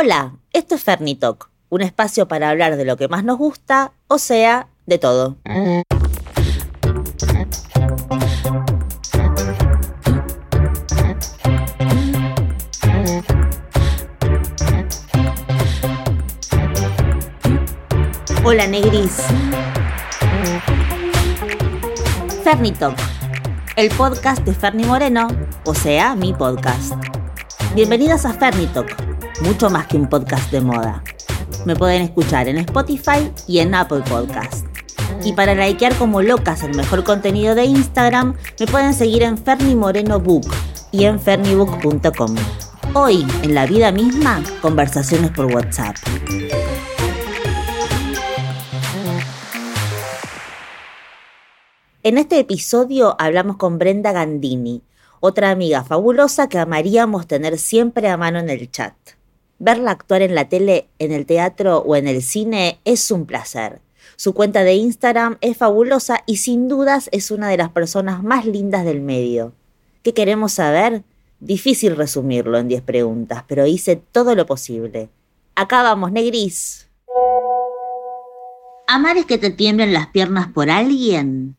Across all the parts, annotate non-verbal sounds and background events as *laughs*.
Hola, esto es Fernitalk, un espacio para hablar de lo que más nos gusta, o sea, de todo. Hola Negris. Fernitalk, el podcast de Ferni Moreno, o sea, mi podcast. Bienvenidas a Fernitalk, mucho más que un podcast de moda. Me pueden escuchar en Spotify y en Apple Podcast. Y para likear como locas el mejor contenido de Instagram, me pueden seguir en Ferni Moreno Book y en fernibook.com. Hoy, en la vida misma, conversaciones por WhatsApp. En este episodio hablamos con Brenda Gandini, otra amiga fabulosa que amaríamos tener siempre a mano en el chat. Verla actuar en la tele, en el teatro o en el cine es un placer. Su cuenta de Instagram es fabulosa y sin dudas es una de las personas más lindas del medio. ¿Qué queremos saber? Difícil resumirlo en 10 preguntas, pero hice todo lo posible. Acá vamos, Negris. ¿Amar es que te tiemblen las piernas por alguien?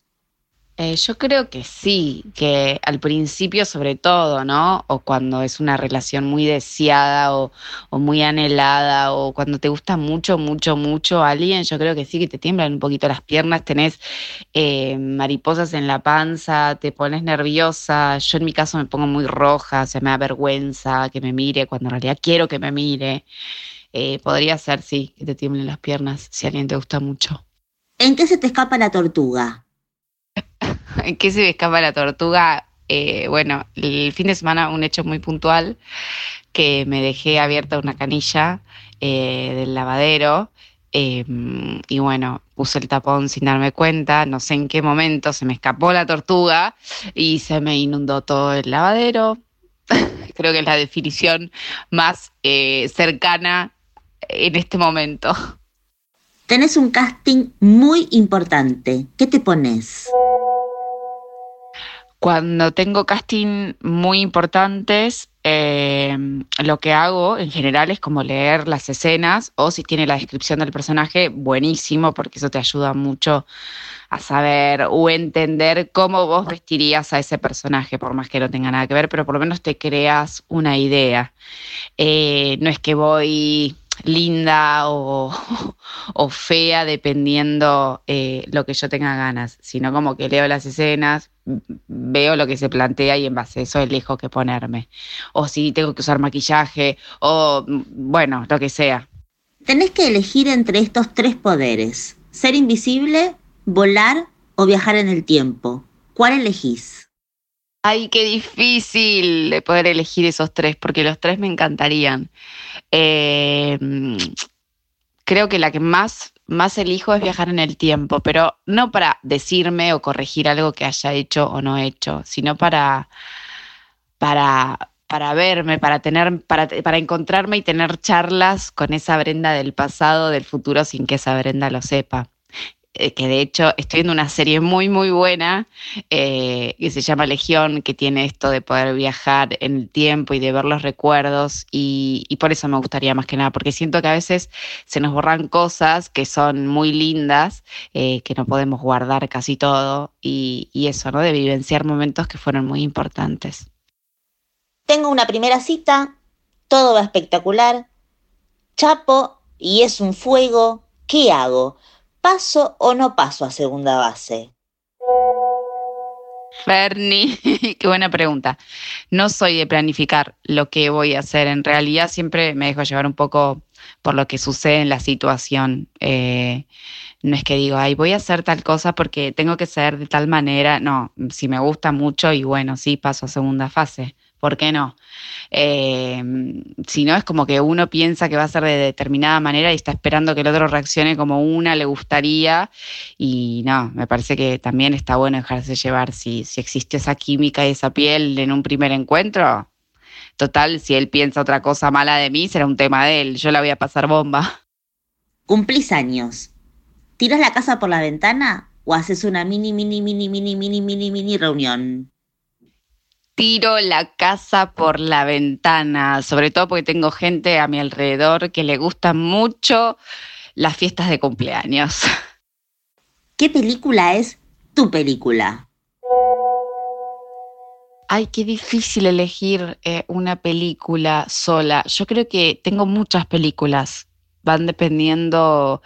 Eh, yo creo que sí, que al principio sobre todo, ¿no? O cuando es una relación muy deseada o, muy anhelada o cuando te gusta mucho, mucho, mucho alguien, yo creo que sí, que te tiemblan un poquito las piernas, tenés eh, mariposas en la panza, te pones nerviosa, yo en mi caso me pongo muy roja, se me da vergüenza que me mire cuando en realidad quiero que me mire. Eh, podría ser, sí, que te tiemblen las piernas si alguien te gusta mucho. ¿En qué se te escapa la tortuga? ¿En *laughs* qué se me escapa la tortuga? Eh, bueno, el fin de semana un hecho muy puntual que me dejé abierta una canilla eh, del lavadero em, y bueno, puse el tapón sin darme cuenta, no sé en qué momento se me escapó la tortuga y se me inundó todo el lavadero. *laughs* Creo que es la definición más eh, cercana en este momento. Tenés un casting muy importante. ¿Qué te pones? Cuando tengo casting muy importantes, eh, lo que hago en general es como leer las escenas o si tiene la descripción del personaje, buenísimo, porque eso te ayuda mucho a saber o entender cómo vos vestirías a ese personaje, por más que no tenga nada que ver, pero por lo menos te creas una idea. Eh, no es que voy linda *laughs* o, fea dependiendo eh, lo que yo tenga ganas, sino como que leo las escenas, veo lo que se plantea y en base a eso elijo qué ponerme. O si tengo que usar maquillaje o bueno, lo que sea. Tenés que elegir entre estos tres poderes, ser invisible, volar o viajar en el tiempo. ¿Cuál elegís? Ay, qué difícil de poder elegir esos tres, porque los tres me encantarían. Eh, creo que la que más, más elijo es viajar en el tiempo, pero no para decirme o corregir algo que haya hecho o no hecho, sino para, para, para verme, para tener, para, para encontrarme y tener charlas con esa Brenda del pasado, del futuro, sin que esa Brenda lo sepa. Eh, que de hecho estoy viendo una serie muy, muy buena eh, que se llama Legión, que tiene esto de poder viajar en el tiempo y de ver los recuerdos y, por eso me gustaría más que nada, porque siento que a veces se nos borran cosas que son muy lindas, eh, que no podemos guardar casi todo y, y eso, ¿no? De vivenciar momentos que fueron muy importantes. Tengo una primera cita, todo va espectacular, chapo y es un fuego, ¿qué hago? ¿Paso o no paso a segunda base? Ferni, *laughs* qué buena pregunta. No soy de planificar lo que voy a hacer. En realidad siempre me dejo llevar un poco por lo que sucede en la situación. Eh, no es que digo, ay, voy a hacer tal cosa porque tengo que ser de tal manera. No, si me gusta mucho y bueno, sí, paso a segunda fase. ¿Por qué no? Eh, si no, es como que uno piensa que va a ser de determinada manera y está esperando que el otro reaccione como una le gustaría. Y no, me parece que también está bueno dejarse llevar si, si existe esa química y esa piel en un primer encuentro. Total, si él piensa otra cosa mala de mí, será un tema de él. Yo la voy a pasar bomba. Cumplís años. ¿Tiras la casa por la ventana o haces una mini, mini, mini, mini, mini, mini, mini reunión? Tiro la casa por la ventana, sobre todo porque tengo gente a mi alrededor que le gustan mucho las fiestas de cumpleaños. ¿Qué película es tu película? Ay, qué difícil elegir eh, una película sola. Yo creo que tengo muchas películas. Van dependiendo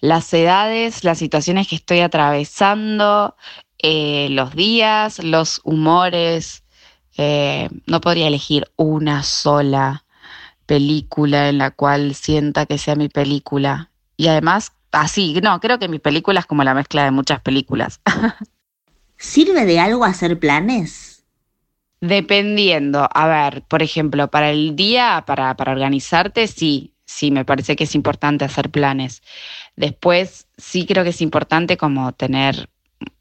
las edades, las situaciones que estoy atravesando, eh, los días, los humores. Eh, no podría elegir una sola película en la cual sienta que sea mi película. Y además, así, no, creo que mi película es como la mezcla de muchas películas. *laughs* ¿Sirve de algo hacer planes? Dependiendo, a ver, por ejemplo, para el día, para, para organizarte, sí, sí, me parece que es importante hacer planes. Después, sí creo que es importante como tener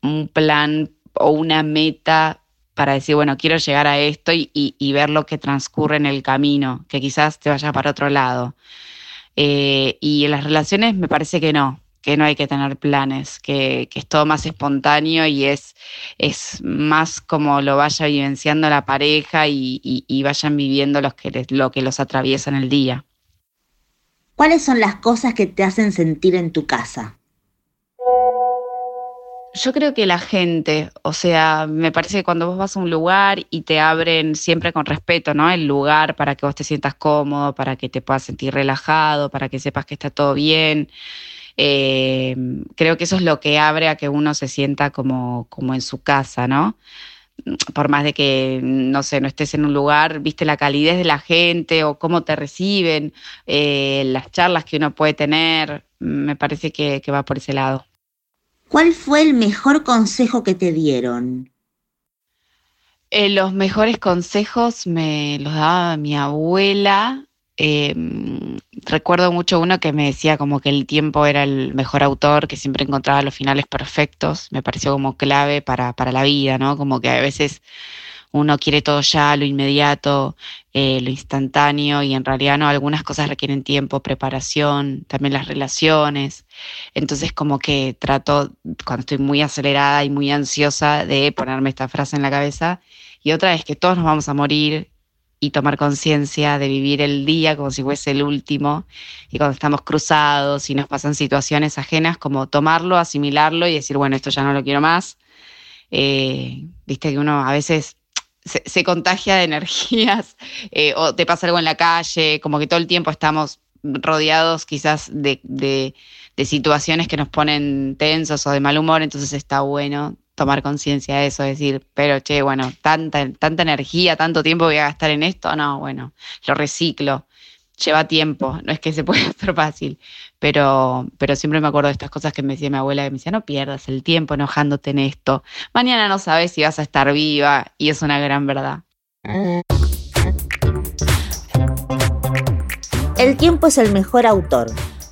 un plan o una meta para decir, bueno, quiero llegar a esto y, ver lo que transcurre en el camino, que quizás te vaya para otro lado. Eh, y en las relaciones me parece que no, que no hay que tener planes, que, es todo más espontáneo y es, es más como lo vaya vivenciando la pareja y, vayan viviendo los que, lo que los atraviesa en el día. ¿Cuáles son las cosas que te hacen sentir en tu casa? Yo creo que la gente, o sea, me parece que cuando vos vas a un lugar y te abren siempre con respeto, ¿no? El lugar para que vos te sientas cómodo, para que te puedas sentir relajado, para que sepas que está todo bien. Eh, creo que eso es lo que abre a que uno se sienta como, como en su casa, ¿no? Por más de que, no sé, no estés en un lugar, viste la calidez de la gente o cómo te reciben, eh, las charlas que uno puede tener, me parece que, va por ese lado. ¿Cuál fue el mejor consejo que te dieron? Eh, los mejores consejos me los daba mi abuela Em, recuerdo mucho uno que me decía como que el tiempo era el mejor autor, que siempre encontraba los finales perfectos. Me pareció como clave para, para la vida, ¿no? Como que a veces uno quiere todo ya, lo inmediato, eh, lo instantáneo, y en realidad no, algunas cosas requieren tiempo, preparación, también las relaciones. Entonces como que trato, cuando estoy muy acelerada y muy ansiosa, de ponerme esta frase en la cabeza. Y otra es que todos nos vamos a morir y tomar conciencia de vivir el día como si fuese el último y cuando estamos cruzados y nos pasan situaciones ajenas, como tomarlo, asimilarlo y decir, bueno, esto ya no lo quiero más. Eh, viste que uno a veces se, contagia de *laughs* energías eh, o te pasa algo en la calle, como que todo el tiempo estamos rodeados quizás de, de, de situaciones que nos ponen tensos o de mal humor, entonces está bueno tomar conciencia de eso, decir, pero che, bueno, tanta, tanta energía, tanto tiempo voy a gastar en esto, no, bueno, lo reciclo, lleva tiempo, no es que se pueda *laughs* hacer fácil, pero, pero siempre me acuerdo de estas cosas que me decía mi abuela, que me decía, no pierdas el tiempo enojándote en esto, mañana no sabes si vas a estar viva, y es una gran verdad. El tiempo es el mejor autor,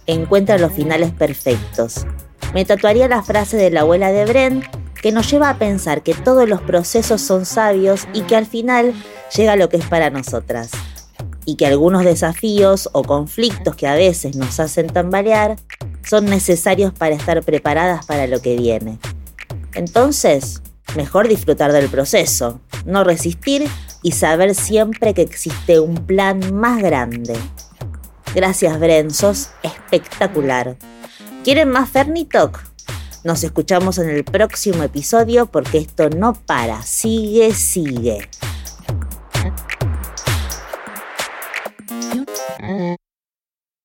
encuentra los finales perfectos. Me tatuaría la frase de la abuela de Brent que nos lleva a pensar que todos los procesos son sabios y que al final llega lo que es para nosotras. Y que algunos desafíos o conflictos que a veces nos hacen tambalear son necesarios para estar preparadas para lo que viene. Entonces, mejor disfrutar del proceso, no resistir y saber siempre que existe un plan más grande. Gracias Bren, sos espectacular. ¿Quieren más Fernitok? Nos escuchamos en el próximo episodio porque esto no para, sigue, sigue.